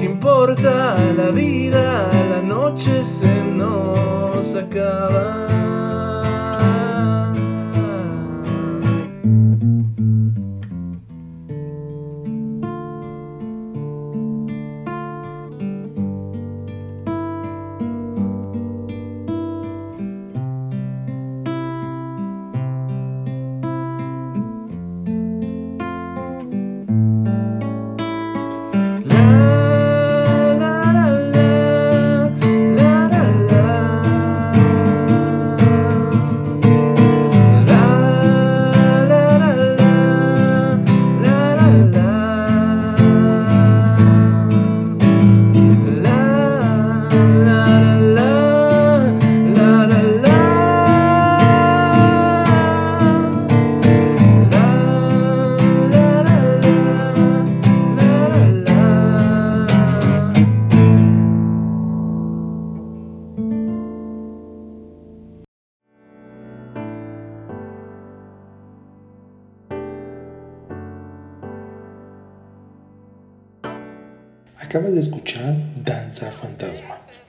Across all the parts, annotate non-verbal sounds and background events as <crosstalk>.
¿Qué importa la vida? La noche se nos acaba.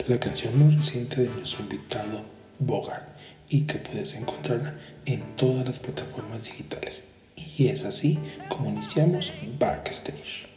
La canción más reciente de nuestro invitado Bogart y que puedes encontrarla en todas las plataformas digitales. Y es así como iniciamos Backstage.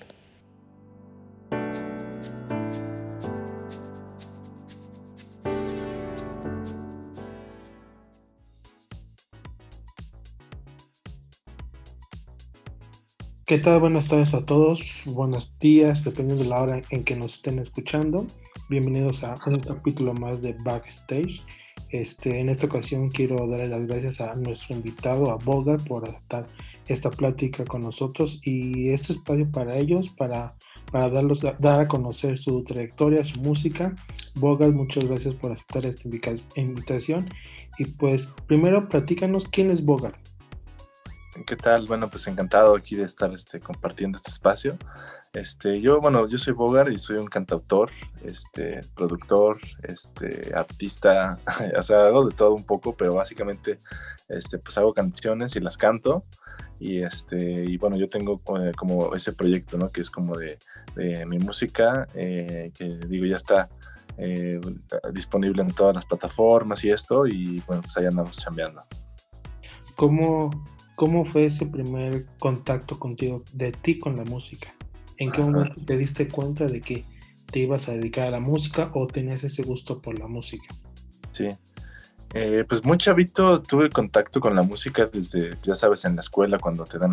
¿Qué tal? Buenas tardes a todos, buenos días, dependiendo de la hora en que nos estén escuchando. Bienvenidos a un capítulo más de Backstage. Este, en esta ocasión quiero darle las gracias a nuestro invitado, a Bogart, por aceptar esta plática con nosotros y este espacio para ellos, para, para darlos, dar a conocer su trayectoria, su música. Bogart, muchas gracias por aceptar esta invitación. Y pues, primero, platícanos quién es Bogart. ¿Qué tal? Bueno, pues encantado aquí de estar este, compartiendo este espacio. Este, yo, bueno, yo soy Bogart y soy un cantautor, este, productor, este, artista, <laughs> o sea, hago de todo un poco, pero básicamente, este, pues hago canciones y las canto. Y, este, y bueno, yo tengo eh, como ese proyecto, ¿no? Que es como de, de mi música, eh, que digo, ya está eh, disponible en todas las plataformas y esto, y bueno, pues ahí andamos chambeando. ¿Cómo, ¿Cómo fue ese primer contacto contigo, de ti con la música? ¿En qué Ajá. momento te diste cuenta de que te ibas a dedicar a la música o tenías ese gusto por la música? Sí. Eh, pues muy chavito tuve contacto con la música desde, ya sabes, en la escuela cuando te dan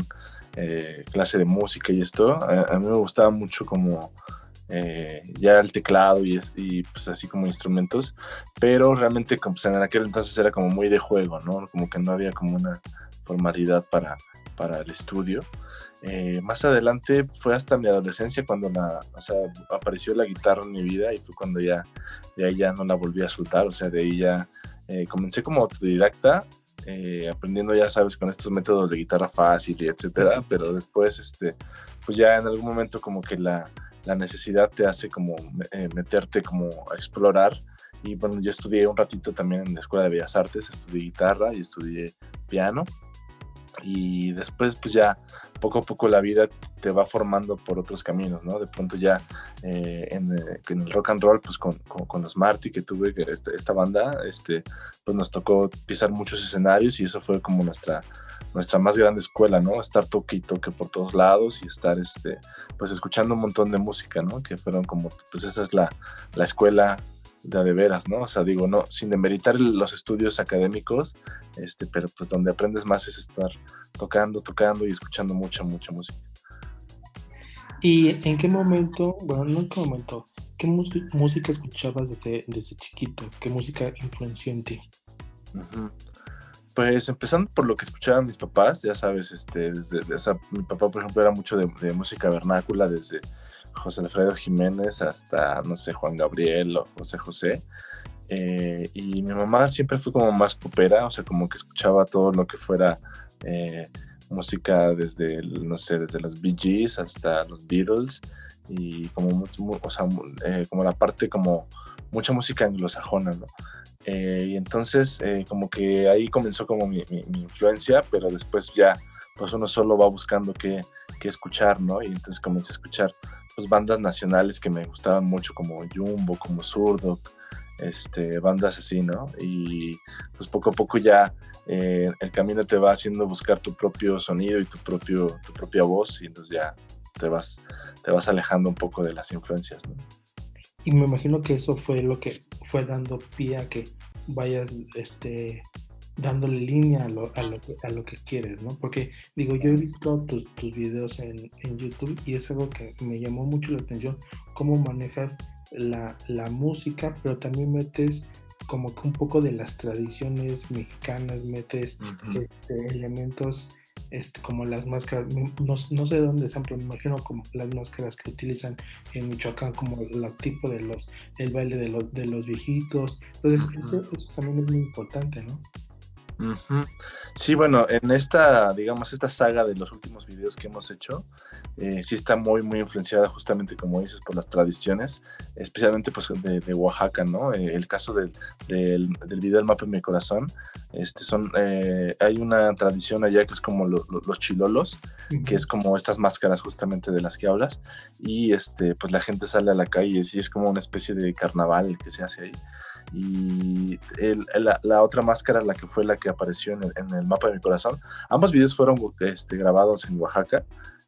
eh, clase de música y esto. A, a mí me gustaba mucho como eh, ya el teclado y, y, pues así como instrumentos, pero realmente pues, en aquel entonces era como muy de juego, ¿no? Como que no había como una formalidad para, para el estudio. Eh, más adelante fue hasta mi adolescencia cuando la, o sea, apareció la guitarra en mi vida y fue cuando ya de ahí ya no la volví a soltar, o sea, de ahí ya eh, comencé como autodidacta, eh, aprendiendo, ya sabes, con estos métodos de guitarra fácil y etcétera, pero después, este, pues ya en algún momento como que la, la necesidad te hace como eh, meterte como a explorar. Y bueno, yo estudié un ratito también en la Escuela de Bellas Artes, estudié guitarra y estudié piano y después pues ya poco a poco la vida te va formando por otros caminos, ¿no? De pronto ya eh, en, eh, en, el rock and roll, pues con, con, los Marty que tuve, este, esta banda, este, pues nos tocó pisar muchos escenarios y eso fue como nuestra, nuestra más grande escuela, ¿no? Estar toque y toque por todos lados y estar, este, pues escuchando un montón de música, ¿no? Que fueron como, pues esa es la, la escuela de, de veras, ¿no? O sea, digo, no, sin demeritar los estudios académicos, este, pero pues donde aprendes más es estar tocando, tocando y escuchando mucha, mucha música. ¿Y en qué momento, bueno, no en qué momento, qué música escuchabas desde, desde chiquito? ¿Qué música influenció en ti? Uh -huh. Pues empezando por lo que escuchaban mis papás, ya sabes, este, desde, o sea, mi papá, por ejemplo, era mucho de, de, música vernácula, desde José Alfredo Jiménez hasta, no sé, Juan Gabriel o José José. Eh, y mi mamá siempre fue como más popera, o sea, como que escuchaba todo lo que fuera eh, música desde, no sé, desde los Bee Gees hasta los Beatles y como, mu- mu- o sea, eh, como la parte como mucha música anglosajona, ¿no? Eh, y entonces como que ahí comenzó como mi influencia, pero después ya pues uno solo va buscando qué, qué escuchar, ¿no? Y entonces comencé a escuchar pues bandas nacionales que me gustaban mucho como Jumbo, como Zurdo, este, bandas así, ¿no? Y pues poco a poco ya eh, el camino te va haciendo buscar tu propio sonido y tu, propio, tu propia voz y entonces ya te vas, te vas alejando un poco de las influencias, ¿no? Y me imagino que eso fue lo que fue dando pie a que vayas este, dándole línea a lo, a lo, que, a lo que quieres, ¿no? Porque digo, yo he visto tus, tus videos en, en YouTube y es algo que me llamó mucho la atención, cómo manejas la, la música, pero también metes como que un poco de las tradiciones mexicanas, metes este, elementos este, como las máscaras, no, no sé de dónde son, pero me imagino como las máscaras que utilizan en Michoacán, como el tipo de los, el baile de los, de los viejitos. Entonces, eso, eso también es muy importante, ¿no? Sí, bueno, en esta, digamos, esta saga de los últimos videos que hemos hecho, eh, sí está muy, muy influenciada justamente, como dices, por las tradiciones, especialmente pues de, de Oaxaca, ¿no? Eh, el caso del, del, del video El mapa en mi corazón, este, son, eh, hay una tradición allá que es como lo- lo- los chilolos, que es como estas máscaras justamente de las que hablas, y este, pues la gente sale a la calle y es, y es como una especie de carnaval que se hace ahí. Y el- la, otra máscara, la que fue la que apareció en el, en el mapa de mi corazón, ambos videos fueron este, grabados en Oaxaca.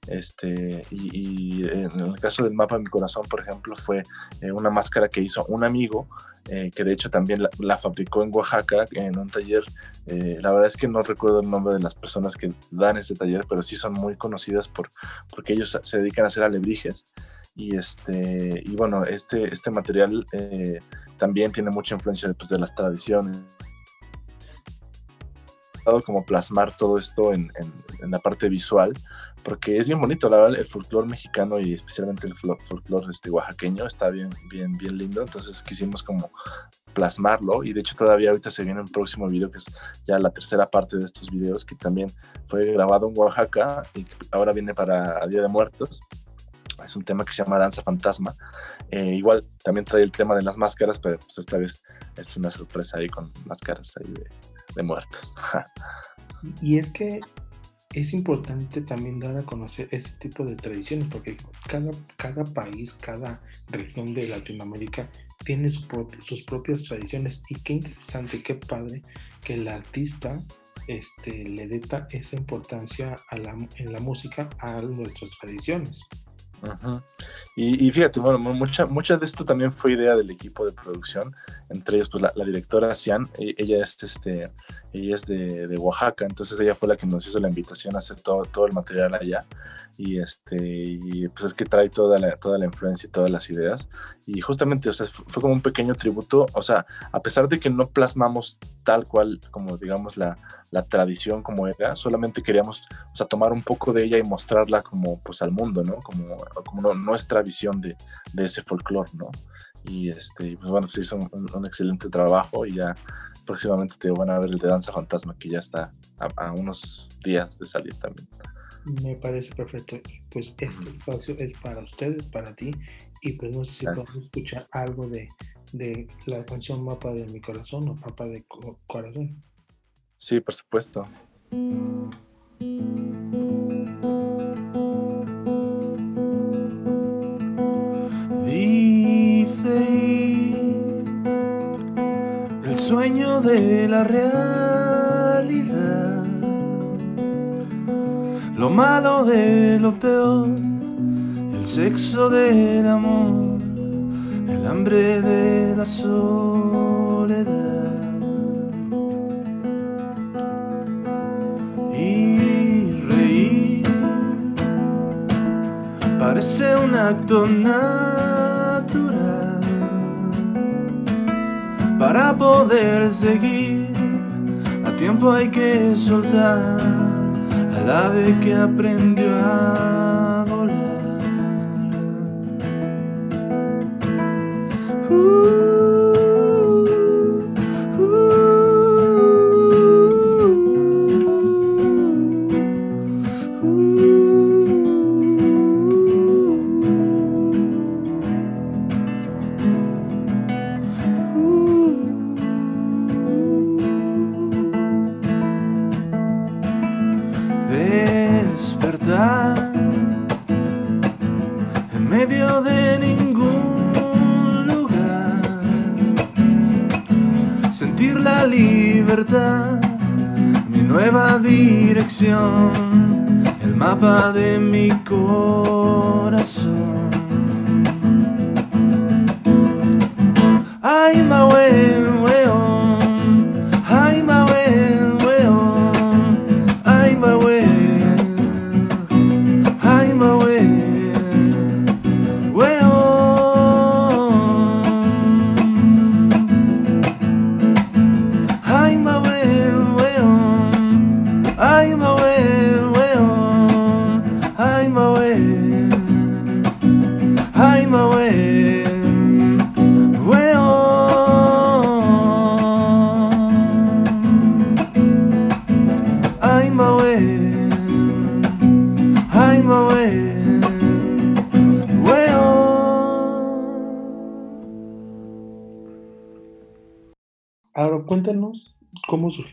Este, y, en el caso del mapa de mi corazón, por ejemplo, fue eh, una máscara que hizo un amigo, eh, que de hecho también la, la fabricó en Oaxaca, en un taller. eh, la verdad es que no recuerdo el nombre de las personas que dan este taller, pero sí son muy conocidas por, porque ellos se dedican a hacer alebrijes. Y, este, y bueno, este, este material eh, también tiene mucha influencia pues, de las tradiciones. como plasmar todo esto en, en, en, la parte visual, porque es bien bonito, la verdad, el folclore mexicano y especialmente el folclore este, oaxaqueño está bien, bien, bien lindo, entonces quisimos como plasmarlo y de hecho todavía ahorita se viene un próximo video que es ya la tercera parte de estos videos que también fue grabado en Oaxaca y ahora viene para Día de Muertos es un tema que se llama Danza Fantasma. Eh, igual también trae el tema de las máscaras, pero pues esta vez es una sorpresa ahí con máscaras ahí de, muertos. y es que es importante también dar a conocer ese tipo de tradiciones, porque cada, cada país, cada región de Latinoamérica tiene sus propias tradiciones. Y qué interesante, qué padre que el artista este, le dé esa importancia en la música a nuestras tradiciones. Uh -huh. y, y, fíjate, bueno, mucha, mucha de esto también fue idea del equipo de producción, entre ellos pues la, la directora Cian, ella es, este, ella es de, de, Oaxaca, entonces ella fue la que nos hizo la invitación a hacer todo, todo el material allá, y, este, y pues es que trae toda la, toda la influencia y todas las ideas, y justamente, o sea, fue como un pequeño tributo, o sea, a pesar de que no plasmamos tal cual como digamos la, la tradición como era, solamente queríamos, o sea, tomar un poco de ella y mostrarla como pues al mundo, ¿no? Como, como nuestra visión de, de ese folclore, ¿no? Y este, pues bueno, se hizo un, un, excelente trabajo y ya próximamente te van a ver el de Danza Fantasma que ya está a, a unos días de salir también. Me parece perfecto. Pues este espacio es para ustedes, para ti, y pues no sé si podemos escuchar algo de, de la canción Mapa de mi corazón o Mapa de co corazón. Sí, por supuesto. Diferir el sueño de la realidad, lo malo de lo peor, el sexo del amor, el hambre de la soledad. Parece un acto natural para poder seguir. A tiempo hay que soltar al ave que aprendió a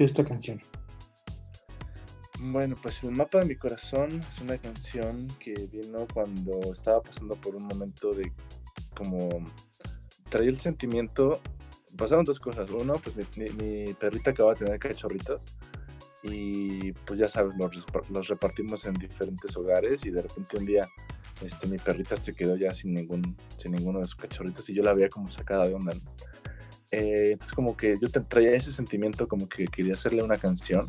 esta canción. Bueno, pues El mapa de mi corazón es una canción que vino cuando estaba pasando por un momento de como traía el sentimiento, pasaron dos cosas. Uno, pues mi, perrita acaba de tener cachorritos y pues ya sabes, los repartimos en diferentes hogares y de repente un día este, mi perrita se quedó ya sin, ningún, sin ninguno de sus cachorritos y yo la veía como sacada de onda. ¿no? Eh, entonces como que yo te- traía ese sentimiento como que quería hacerle una canción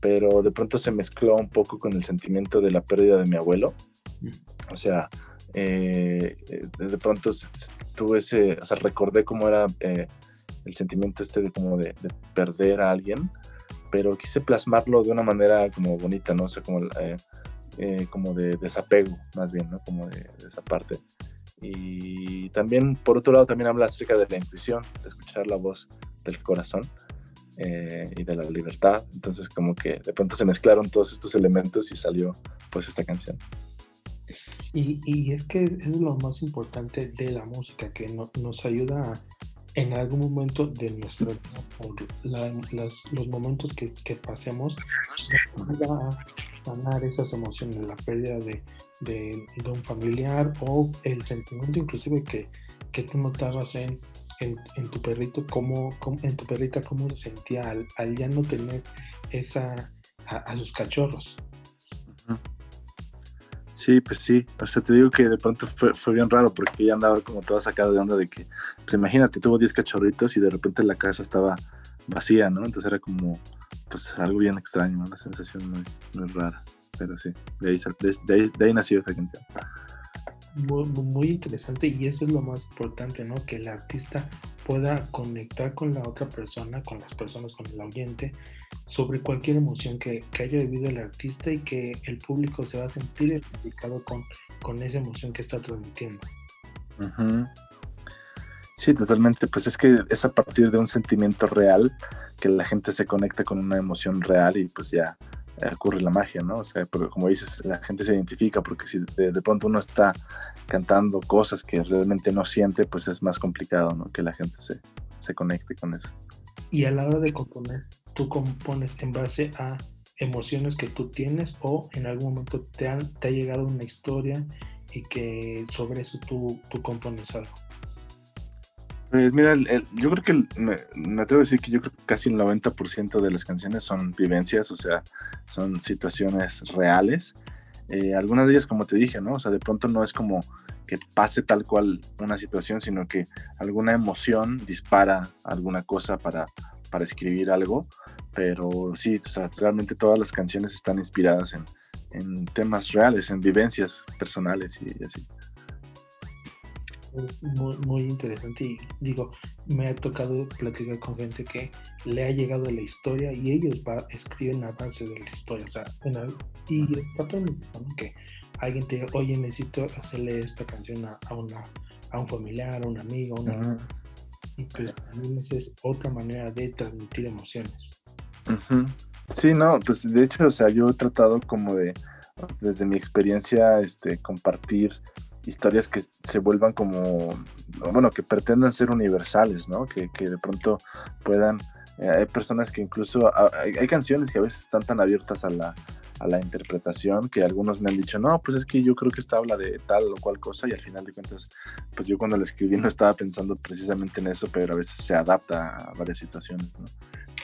pero de pronto se mezcló un poco con el sentimiento de la pérdida de mi abuelo. O sea, eh, eh, de pronto tuve ese, o sea, recordé cómo era eh, el sentimiento este de como de, de perder a alguien, pero quise plasmarlo de una manera como bonita, ¿no? O sea, como, como de desapego, más bien, ¿no? Como de, de esa parte. Y también, por otro lado, también habla acerca de la intuición, de escuchar la voz del corazón eh, y de la libertad. Entonces como que de pronto se mezclaron todos estos elementos y salió pues esta canción. Y, y es que es lo más importante de la música, que no- nos ayuda a- en algún momento de nuestra vida, por la- las- los momentos que, que pasemos, nos ayuda a sanar esas emociones, la pérdida de, un familiar o el sentimiento inclusive que, que tú notabas en, en, tu perrito, cómo, en tu perrita cómo se sentía al, al ya no tener esa a, sus cachorros. Sí, pues sí. O sea, te digo que de pronto fue, fue bien raro porque ella andaba como toda sacada de onda de que, pues imagínate, tuvo 10 cachorritos y de repente la casa estaba vacía, ¿no? Entonces era como, pues algo bien extraño, una sensación muy, muy rara. Pero sí, de ahí, de, de ahí, de ahí nació esa canción. muy, muy interesante y eso es lo más importante, ¿no? Que el artista pueda conectar con la otra persona, con las personas, con el oyente, sobre cualquier emoción que, que haya vivido el artista y que el público se va a sentir identificado con, con esa emoción que está transmitiendo. Ujú. Sí, totalmente. Pues es que es a partir de un sentimiento real que la gente se conecta con una emoción real y pues ya eh, ocurre la magia, ¿no? O sea, pero como dices, la gente se identifica porque si de, de pronto uno está cantando cosas que realmente no siente, pues es más complicado, ¿no? Que la gente se, se conecte con eso. Y a la hora de componer, tú compones en base a emociones que tú tienes o en algún momento te, han- te ha llegado una historia y que sobre eso tú, tú compones algo. Pues mira, el- yo creo que me, me atrevo decir que yo creo que casi el 90% de las canciones son vivencias, o sea, son situaciones reales. Eh, algunas de ellas, como te dije, ¿no? O sea, de pronto no es como que pase tal cual una situación, sino que alguna emoción dispara alguna cosa para, para escribir algo. Pero sí, o sea, realmente todas las canciones están inspiradas en, en temas reales, en vivencias personales y así. Es muy, muy interesante y digo, me ha tocado platicar con gente que le ha llegado la historia y ellos va, escriben a base de la historia. O sea, en al- y está permitido ¿no? que alguien te diga, oye, necesito hacerle esta canción a, a una, a un familiar, a un amigo, a una... Y pues también esa es otra manera de transmitir emociones. Ujú. Sí, no, pues de hecho, o sea, yo he tratado como de, desde mi experiencia, este, compartir historias que se vuelvan como, bueno, que pretendan ser universales, ¿no? Que, que de pronto puedan, eh, hay personas que incluso, a- hay, hay canciones que a veces están tan abiertas a la, a la interpretación, que algunos me han dicho, no, pues es que yo creo que esta habla de tal o cual cosa y al final de cuentas, pues yo cuando la escribí no estaba pensando precisamente en eso, pero a veces se adapta a varias situaciones, ¿no?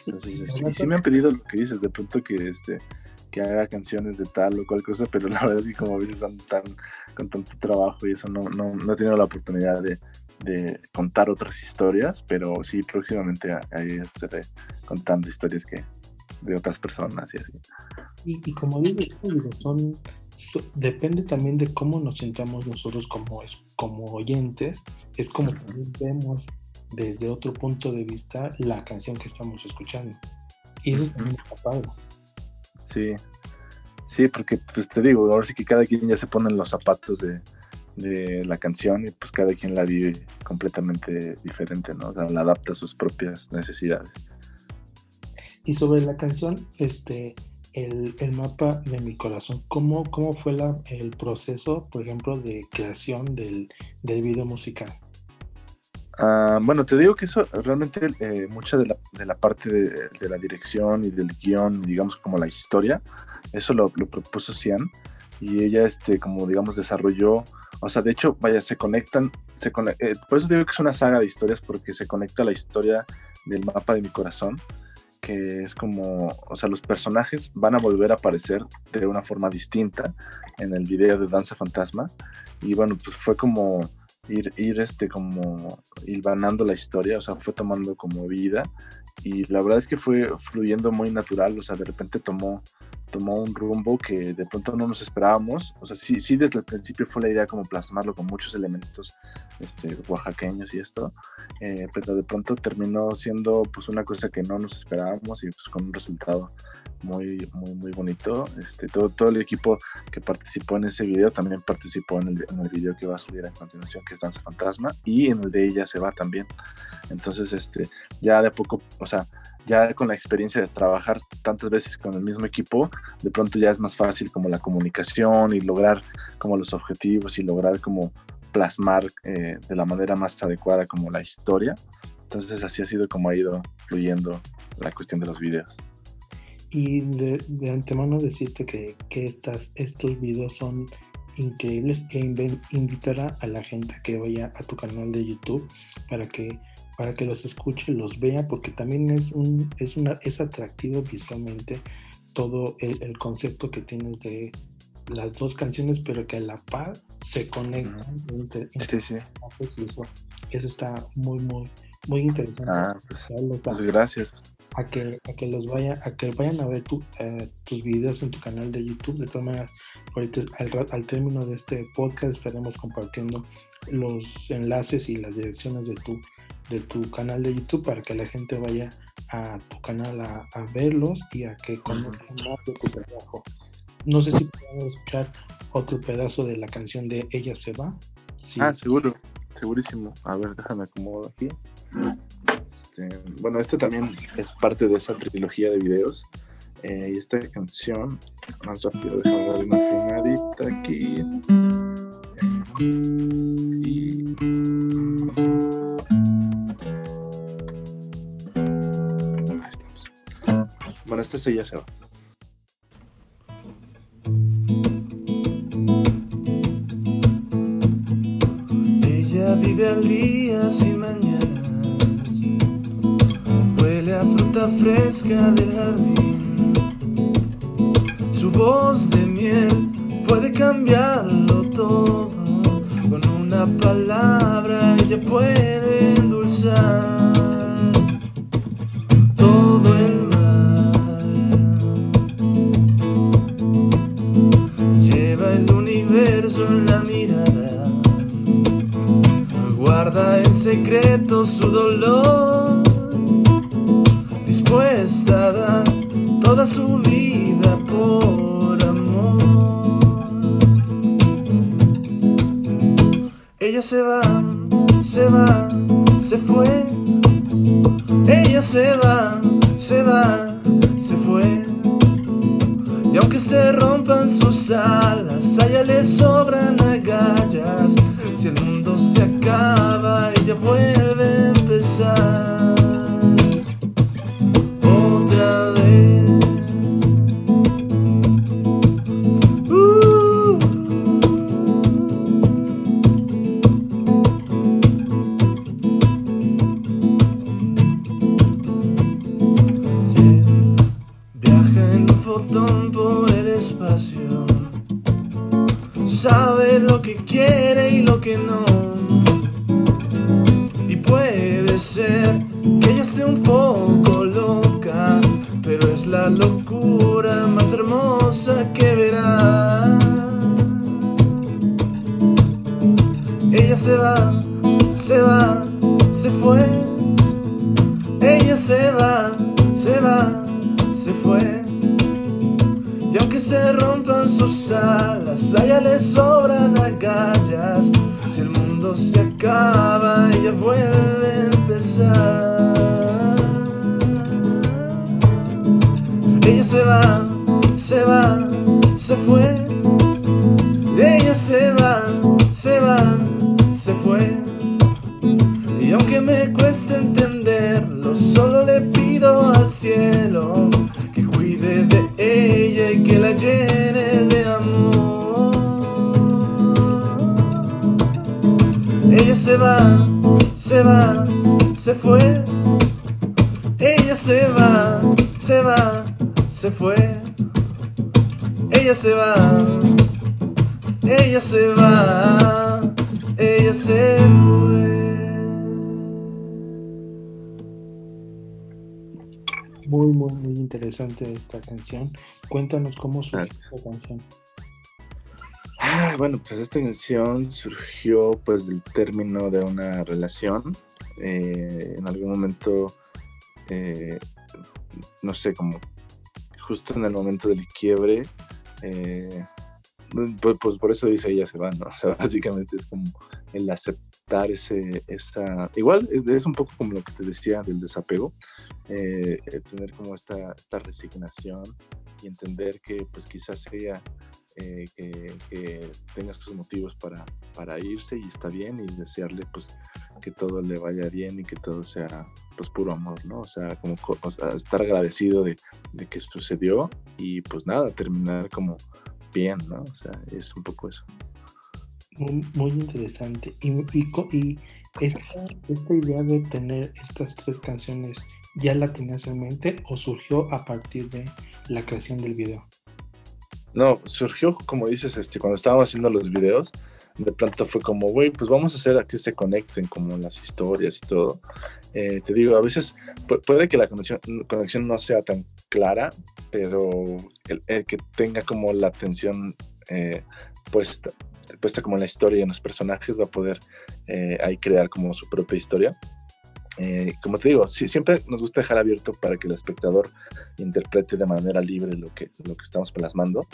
Entonces, este, y sí me han pedido lo que dices, de pronto que este que haga canciones de tal o cual cosa, pero la verdad es que como a veces andan tan, con tanto trabajo y eso no, no, no he tenido la oportunidad de, de contar otras historias, pero sí próximamente ahí estaré contando historias que de otras personas y así. Y, y como dices, digo, son, so- depende también de cómo nos sintamos nosotros como, como oyentes, es como también vemos desde otro punto de vista la canción que estamos escuchando. Y eso también está padre. Sí, sí, porque pues te digo, ahora sí que cada quien ya se pone en los zapatos de, de la canción y pues cada quien la vive completamente diferente, ¿no? O sea, la adapta a sus propias necesidades. Y sobre la canción, este, el, el mapa de mi corazón, ¿cómo, cómo fue el proceso, por ejemplo, de creación del, del video musical? Ah, bueno, te digo que eso realmente eh, mucha de la, de la parte de, de la dirección y del guion, digamos como la historia, eso lo, lo propuso Cian y ella, este, como digamos, desarrolló, o sea, de hecho, vaya, se conectan, se conec- eh, por eso digo que es una saga de historias porque se conecta la historia del mapa de mi corazón, que es como, o sea, los personajes van a volver a aparecer de una forma distinta en el video de Danza Fantasma y bueno, pues fue como ir, ir este, como hilvanando la historia, o sea, fue tomando como vida y la verdad es que fue fluyendo muy natural, o sea, de repente tomó, tomó un rumbo que de pronto no nos esperábamos, o sea, sí, sí desde el principio fue la idea como plasmarlo con muchos elementos este, oaxaqueños y esto, eh, pero de pronto terminó siendo pues una cosa que no nos esperábamos y pues con un resultado muy, muy, muy bonito. Este, todo, todo el equipo que participó en ese video también participó en el, en el video que va a salir a continuación, que es Danza Fantasma, y en el de ella se va también. Entonces, este, ya de poco, o sea, ya con la experiencia de trabajar tantas veces con el mismo equipo, de pronto ya es más fácil como la comunicación y lograr como los objetivos y lograr como plasmar eh, de la manera más adecuada como la historia. Entonces así ha sido como ha ido fluyendo la cuestión de los videos. Y de, antemano decirte que, que estas, estos videos son increíbles e inven- invitar a, la gente que vaya a tu canal de YouTube para que, para que los escuche, los vea, porque también es, un, es, una, es atractivo visualmente todo el, el concepto que tienes de las dos canciones, pero que a la par se conectan entre, entre Sí, sí. eso, eso está muy, muy, muy interesante. Ah, pues, a- pues gracias. a que, a que los vaya, a que vayan a ver tu, eh, tus videos en tu canal de YouTube. De todas maneras, ahorita al, al término de este podcast estaremos compartiendo los enlaces y las direcciones de tu, de tu canal de YouTube para que la gente vaya a tu canal a, a verlos y a que conozcan más de tu trabajo. No sé si podemos escuchar otro pedazo de la canción de Ella se va. Sí. Ah, seguro, segurísimo. A ver, déjame acomodo aquí. Este, bueno, este también es parte de esa trilogía de videos. Eh, y esta canción, más rápido, déjame darle una afinadita aquí. Y... Bueno, este sí ya se va. Ella vive al día sin mañanas. Huele a fruta fresca del jardín. Su voz de miel puede cambiarlo todo. Con una palabra ella puede endulzar guarda en secreto su dolor, dispuesta a dar toda su vida por amor. Ella se va, se va, se fue. Ella se va, se va, se fue. Y aunque se rompan sus alas, a ella le sobran agallas. Si el mundo se acaba, ella vuelve a empezar. Se va, se fue. Ella se va, se va, se fue. Y aunque se rompan sus alas, a ella le sobran agallas. Si el mundo se acaba, ella vuelve a empezar. Ella se va, se va, se fue. Se va, se va, se fue. Ella se va, se va, se fue. Ella se va, ella se va, ella se fue. Muy, muy, muy interesante esta canción. Cuéntanos cómo surgió esta canción. Ah, bueno, pues esta canción surgió pues del término de una relación. Eh, en algún momento, eh, no sé, como justo en el momento del quiebre, eh, pues, pues, por eso dice ella se va, ¿no? <laughs> O sea, básicamente es como el aceptar ese, esa... Igual es, un poco como lo que te decía del desapego, eh, tener como esta, esta resignación y entender que pues quizás ella eh, que, que, tenga sus motivos para, para irse y está bien y desearle pues que todo le vaya bien y que todo sea pues puro amor, ¿no? O sea, como estar agradecido de, de, que sucedió y pues nada, terminar como bien, ¿no? O sea, es un poco eso. Muy, muy interesante. Y, y, y esta, esta idea de tener estas tres canciones, ¿ya la tenías en mente o surgió a partir de la creación del video? No, surgió, como dices, este, cuando estábamos haciendo los videos, de pronto fue como, güey, pues vamos a hacer a que se conecten como las historias y todo. Eh, te digo, a veces pu puede que la conexión, conexión, no sea tan clara, pero el, el que tenga como la atención eh, puesta, puesta como en la historia y en los personajes va a poder eh, ahí crear como su propia historia. Eh, como te digo, sí, siempre nos gusta dejar abierto para que el espectador interprete de manera libre lo que, lo que estamos plasmando,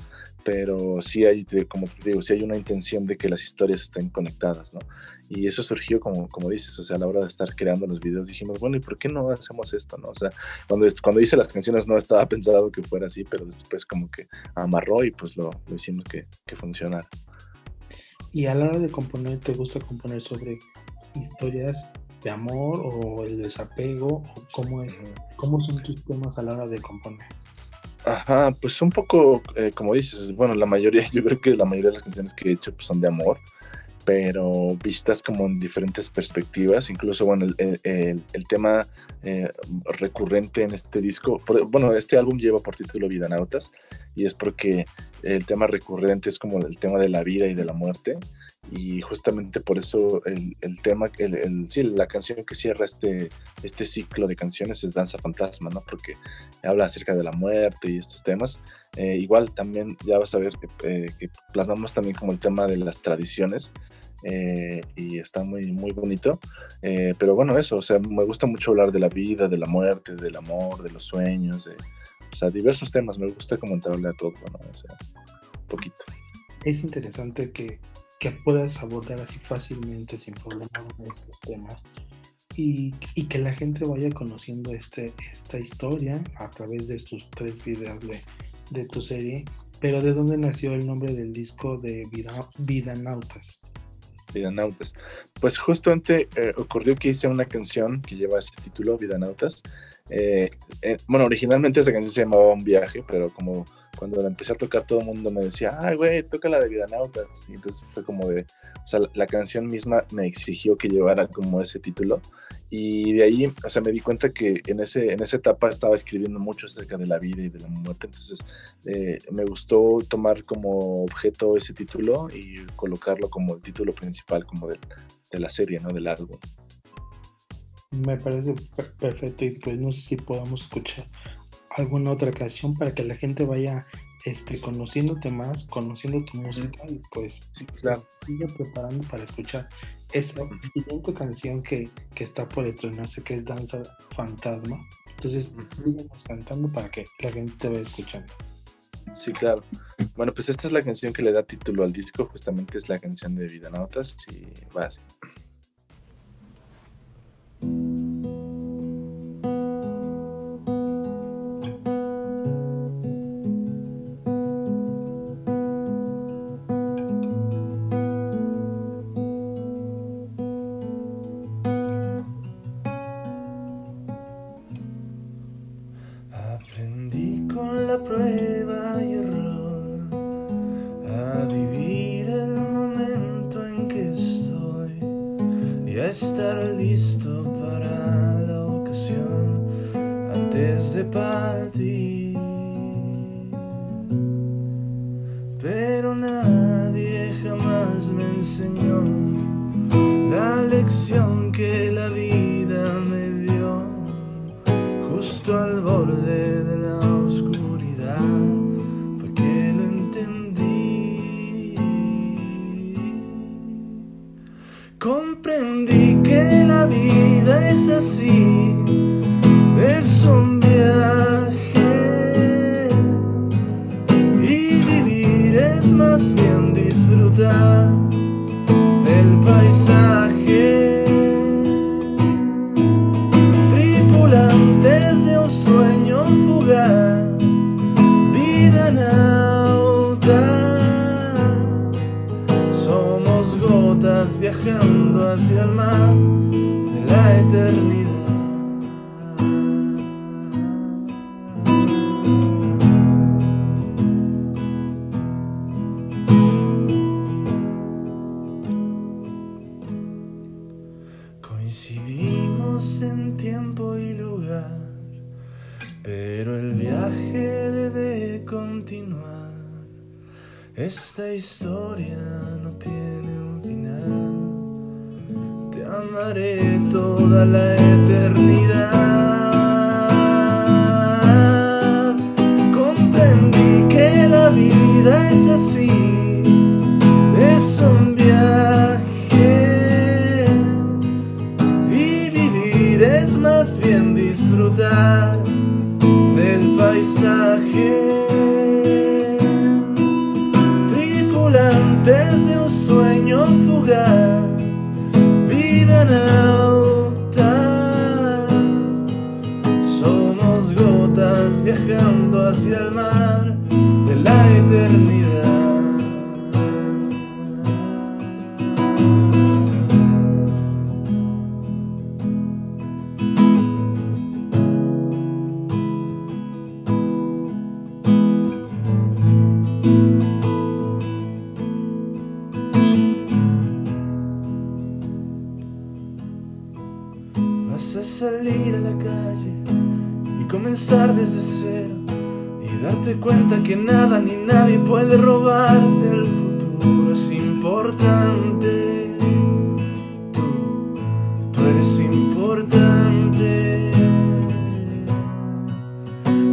pero sí hay, como te digo, sí hay una intención de que las historias estén conectadas, ¿no? Y eso surgió, como, como dices, o sea, a la hora de estar creando los videos dijimos, bueno, ¿y por qué no hacemos esto, no? O sea, cuando, cuando hice las canciones no estaba <laughs> pensado que fuera así, pero después como que amarró y pues lo, lo hicimos que, que funcionara. Y a la hora de componer, ¿te gusta componer sobre historias de amor o el desapego? O cómo, es, ¿Cómo son tus temas a la hora de componer? Ajá, pues un poco, eh, como dices, bueno, la mayoría, <laughs> yo creo que la mayoría de las canciones que he hecho pues, son de amor, pero vistas como en diferentes perspectivas, incluso, bueno, el, el, el tema eh, recurrente en este disco, bueno, este álbum lleva por título Vidanautas, y es porque el tema recurrente es como el tema de la vida y de la muerte, y justamente por eso el, el tema, el, el, sí, la canción que cierra este, este ciclo de canciones es Danza Fantasma, ¿no? Porque habla acerca de la muerte y estos temas. Eh, igual también ya vas a ver que, eh, que, plasmamos también como el tema de las tradiciones eh, y está muy, muy bonito. Eh, pero bueno, eso, o sea, me gusta mucho hablar de la vida, de la muerte, del amor, de los sueños, de, o sea, diversos temas. Me gusta comentarle a todo, ¿no? O sea, poquito. Es interesante que que puedas abordar así fácilmente, sin problema, estos temas. Y, y, que la gente vaya conociendo este, esta historia a través de estos tres videos de, de tu serie. Pero ¿de dónde nació el nombre del disco de Vida, Vidanautas? Vidanautas. pues justamente eh, ocurrió que hice una canción que lleva ese título, Vida Nautas. Eh, eh, bueno, originalmente esa canción se llamaba Un viaje, pero como cuando empecé a tocar todo el mundo me decía, ay, güey, toca la de Vida Nautas. Y entonces fue como de, o sea, la, canción misma me exigió que llevara como ese título. Y de ahí, o sea, me di cuenta que en, ese, en esa etapa estaba escribiendo mucho acerca de la vida y de la muerte. Entonces, eh, me gustó tomar como objeto ese título y colocarlo como el título principal, como de, de la serie, ¿no? Del álbum. Me parece perfecto y pues no sé si podamos escuchar alguna otra canción para que la gente vaya este, conociéndote más, conociendo tu música y pues sí, claro. siga preparando para escuchar esa siguiente canción que, que, está por estrenarse, que es Danza Fantasma. Entonces, sigamos cantando para que la gente te vaya escuchando. Sí, claro. Bueno, pues esta es la canción que le da título al disco, justamente es la canción de Vida Notas y va así. mismas bien disfrutar. desde un sueño fugaz, vida nauta. Somos gotas viajando hacia el mar de la eternidad. ni nadie puede robarte el futuro. Es importante. Tú, tú eres importante.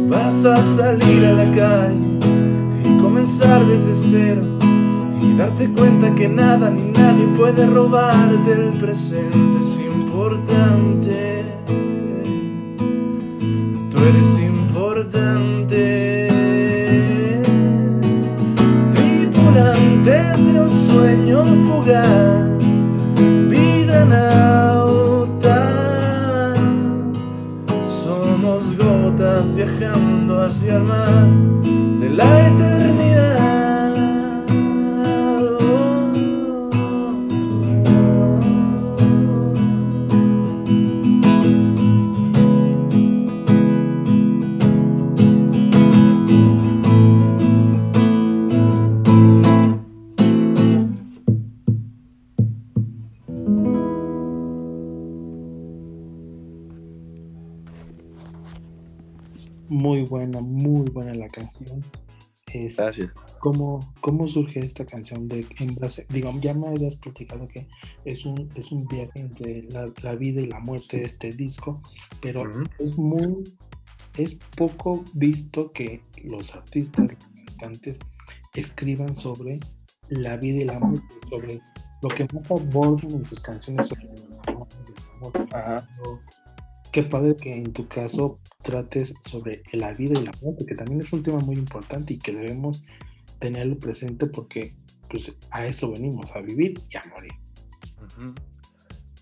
Vas a salir a la calle y comenzar desde cero. Y darte cuenta que nada ni nadie puede robarte el presente. Es importante. Tú eres importante. fugas viven. Somos gotas viajando hacia el mar de la eternidad. ¿Cómo, ¿Cómo surge esta canción? De, en base, digamos, ya me habías platicado que es un, es un viaje entre la, vida y la muerte de este disco, pero es muy, es poco visto que los artistas, los cantantes, escriban sobre la vida y la muerte, sobre lo que más abordan en sus canciones sobre el amor. Ajá. Qué padre que en tu caso trates sobre la vida y la muerte, que también es un tema muy importante y que debemos tenerlo presente porque pues a eso venimos, a vivir y a morir.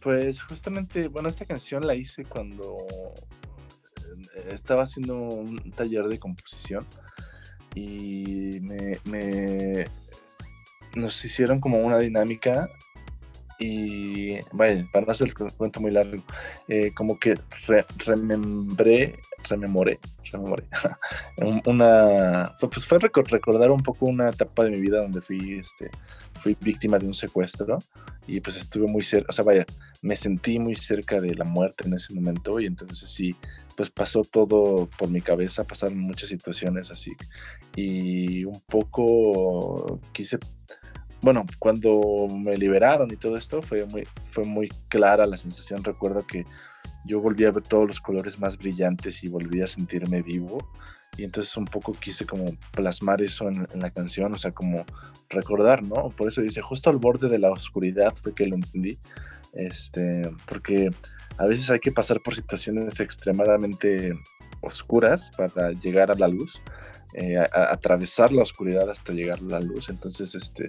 Pues justamente, bueno, esta canción la hice cuando eh, estaba haciendo un taller de composición y me, nos hicieron como una dinámica y vaya, para no hacer el cuento muy largo, eh, como que remembré, rememoré, rememoré, <laughs> una, pues fue recordar un poco una etapa de mi vida donde fui, este, fui víctima de un secuestro y pues estuve muy cerca, o sea, vaya, me sentí muy cerca de la muerte en ese momento y entonces sí, pues pasó todo por mi cabeza, pasaron muchas situaciones así y un poco quise bueno, cuando me liberaron y todo esto, fue muy, fue muy clara la sensación. Recuerdo que yo volví a ver todos los colores más brillantes y volví a sentirme vivo. Y entonces un poco quise como plasmar eso en, la canción, o sea, como recordar, ¿no? Por eso dice, justo al borde de la oscuridad fue que lo entendí. Este, porque a veces hay que pasar por situaciones extremadamente oscuras para llegar a la luz, eh, atravesar la oscuridad hasta llegar a la luz. Entonces, este,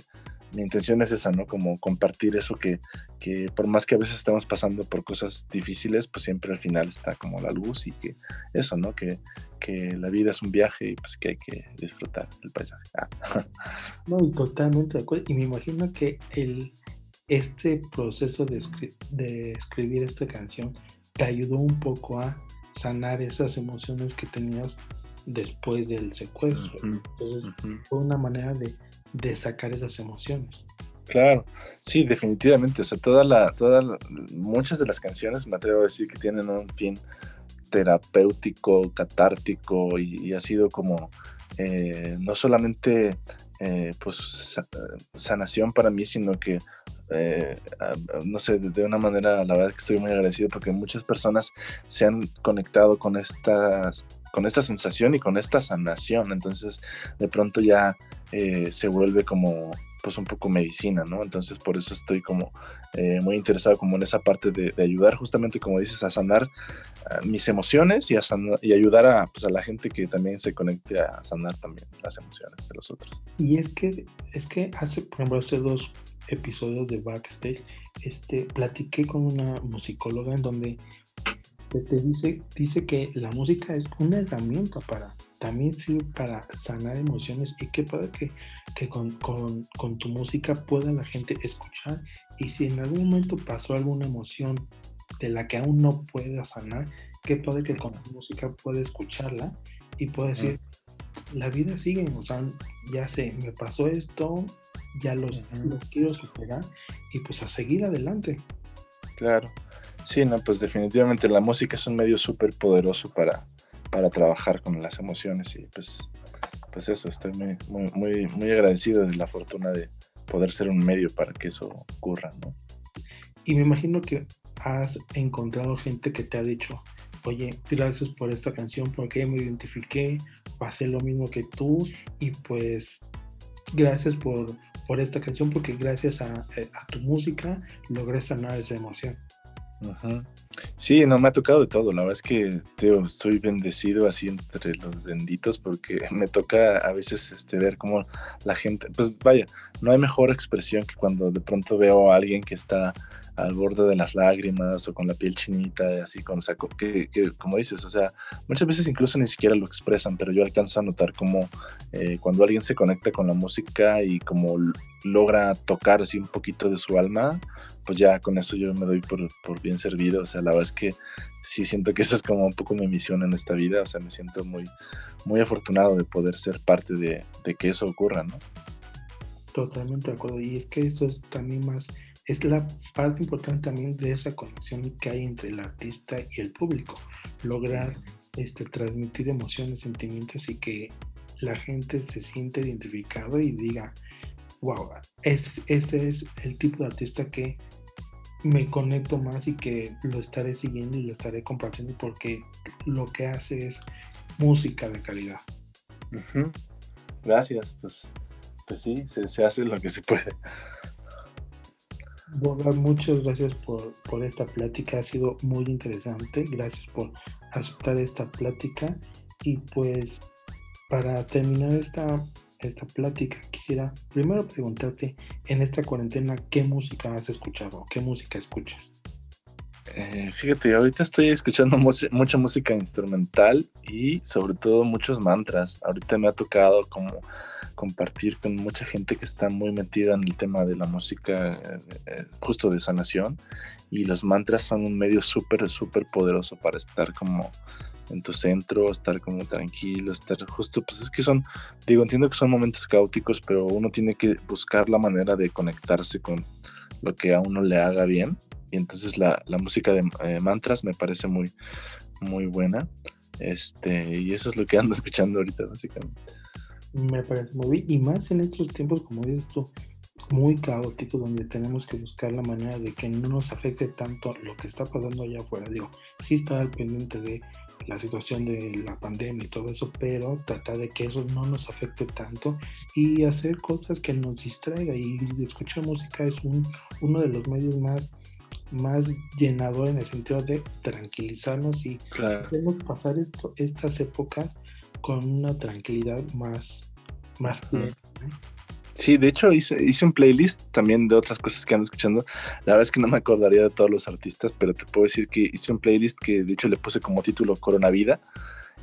mi intención es esa, ¿no? Como compartir eso que, que por más que a veces estamos pasando por cosas difíciles, pues siempre al final está como la luz y que eso, ¿no? Que, que la vida es un viaje y pues que hay que disfrutar del paisaje. Ah. <laughs> No, totalmente de acuerdo. Y me imagino que el, este proceso de, de escribir esta canción te ayudó un poco a sanar esas emociones que tenías después del secuestro. Entonces, fue una manera de de sacar esas emociones. Claro, sí, definitivamente. O sea, toda la, toda muchas de las canciones me atrevo a decir que tienen un fin terapéutico, catártico y, ha sido como eh, no solamente eh, pues sanación para mí, sino que eh, no sé, de una manera la verdad que estoy muy agradecido porque muchas personas se han conectado con estas con esta sensación y con esta sanación. Entonces, de pronto ya eh, se vuelve como pues un poco medicina, ¿no? Entonces por eso estoy como eh, muy interesado como en esa parte de, ayudar justamente, como dices, a sanar ah, mis emociones y, ayudar a, pues, a la gente que también se conecte a sanar también las emociones de los otros. Y es que, es que hace, por ejemplo, hace dos episodios de Backstage, este, platiqué con una musicóloga en donde te dice, dice que la música es una herramienta para, también sirve para sanar emociones y qué puede que, que con, con, tu música pueda la gente escuchar y si en algún momento pasó alguna emoción de la que aún no pueda sanar, qué puede que con tu música pueda escucharla y pueda decir, la vida sigue, o sea, ya sé, me pasó esto, ya lo quiero superar y pues a seguir adelante. Claro. Sí, no, pues definitivamente la música es un medio súper poderoso para, para trabajar con las emociones y pues, pues eso, estoy muy, muy, muy, agradecido de la fortuna de poder ser un medio para que eso ocurra, ¿no? Y me imagino que has encontrado gente que te ha dicho, oye, gracias por esta canción porque me identifiqué, pasé lo mismo que tú y pues gracias por, por esta canción porque gracias a, a tu música logré sanar esa emoción. Sí, no me ha tocado de todo. La verdad es que teo, estoy bendecido así entre los benditos porque <laughs> me toca a veces este, ver cómo la gente, pues vaya, no hay mejor expresión que cuando de pronto veo a alguien que está al borde de las lágrimas o con la piel chinita, así con saco, que, como dices, o sea, muchas veces incluso ni siquiera lo expresan, pero yo alcanzo a notar como eh, cuando alguien se conecta con la música y como logra tocar así un poquito de su alma, pues ya con eso yo me doy por, por bien servido, o sea, la verdad es que sí siento que eso es como un poco mi misión en esta vida, o sea, me siento muy, muy afortunado de poder ser parte de, de que eso ocurra, ¿no? Totalmente de acuerdo, y es que eso es también más es la parte importante también de esa conexión que hay entre el artista y el público. Lograr este, transmitir emociones, sentimientos y que la gente se siente identificado y diga, wow, este, es el tipo de artista que me conecto más y que lo estaré siguiendo y lo estaré compartiendo porque lo que hace es música de calidad. Gracias, pues, pues sí, se, hace lo que se puede. Muchas gracias por, por esta plática, ha sido muy interesante, gracias por aceptar esta plática. Y pues para terminar esta, esta plática, quisiera primero preguntarte en esta cuarentena qué música has escuchado, qué música escuchas. Eh, fíjate, ahorita estoy escuchando mucha música instrumental y sobre todo muchos mantras. Ahorita me ha tocado como compartir con mucha gente que está muy metida en el tema de la música eh, eh, justo de sanación y los mantras son un medio súper, súper poderoso para estar como en tu centro, estar como tranquilo, estar justo, pues es que son, digo, entiendo que son momentos caóticos, pero uno tiene que buscar la manera de conectarse con lo que a uno le haga bien. Y entonces la, la música de eh, mantras me parece muy, muy buena. Este, y eso es lo que ando <laughs> escuchando ahorita, básicamente. Me parece muy bien. Y más en estos tiempos, como dices tú, muy caótico donde tenemos que buscar la manera de que no nos afecte tanto lo que está pasando allá afuera. Digo, sí estar al pendiente de la situación de la pandemia y todo eso, pero tratar de que eso no nos afecte tanto y hacer cosas que nos distraiga y escuchar música es un, uno de los medios más más llenador en el sentido de tranquilizarnos y podemos pasar esto, estas épocas con una tranquilidad más, más plena. Sí, de hecho hice, hice un playlist también de otras cosas que ando escuchando. La verdad es que no me acordaría de todos los artistas, pero te puedo decir que hice un playlist que de hecho le puse como título Coronavida,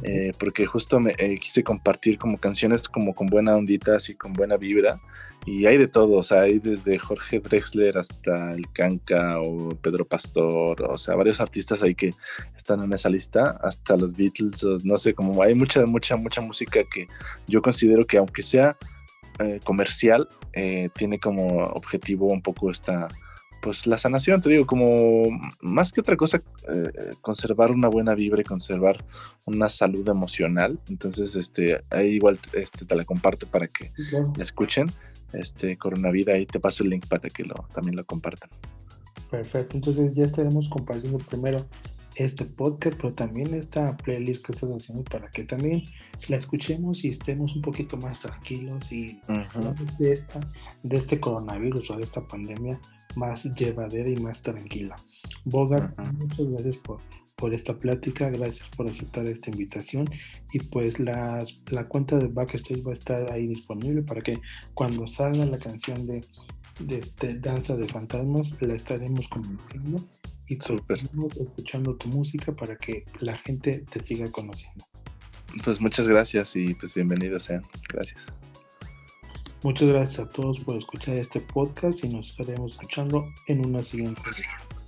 eh, porque justo me eh, quise compartir como canciones como con buena ondita, así con buena vibra. Y hay de todo, o sea, hay desde Jorge Drexler hasta el Canca o Pedro Pastor, o sea, varios artistas ahí que están en esa lista, hasta los Beatles, no sé, como hay mucha, mucha, mucha música que yo considero que aunque sea eh, comercial eh, tiene como objetivo un poco esta, pues la sanación, te digo, como más que otra cosa, eh, conservar una buena vibra y conservar una salud emocional. Entonces, este, ahí igual este, te la comparto para que la escuchen. Este, Coronavida, ahí te paso el link para que lo, también lo compartan. Perfecto, entonces ya estaremos compartiendo primero este podcast, pero también esta playlist que estás haciendo para que también la escuchemos y estemos un poquito más tranquilos y de, esta, de este coronavirus o de esta pandemia más llevadera y más tranquila. Bogart, muchas gracias por, por esta plática, gracias por aceptar esta invitación y pues las, la cuenta de Backstage va a estar ahí disponible para que cuando salga la canción de, de este Danza de Fantasmas la estaremos compartiendo y seguimos escuchando tu música para que la gente te siga conociendo. Pues muchas gracias y pues bienvenidos sean. Gracias. Muchas gracias a todos por escuchar este podcast y nos estaremos escuchando en una siguiente. Gracias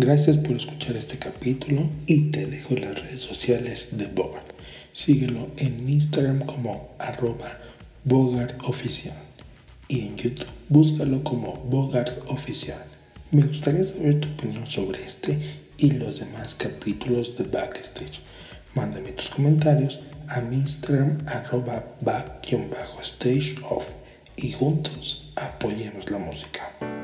por escuchar este capítulo y te dejo las redes sociales de Bogart. Síguelo en Instagram como arroba Bogart Oficial y en YouTube búscalo como Bogart Oficial. Me gustaría saber tu opinión sobre este y los demás capítulos de Backstage. Mándame tus comentarios a mi Instagram arroba back-stage off y juntos apoyemos la música.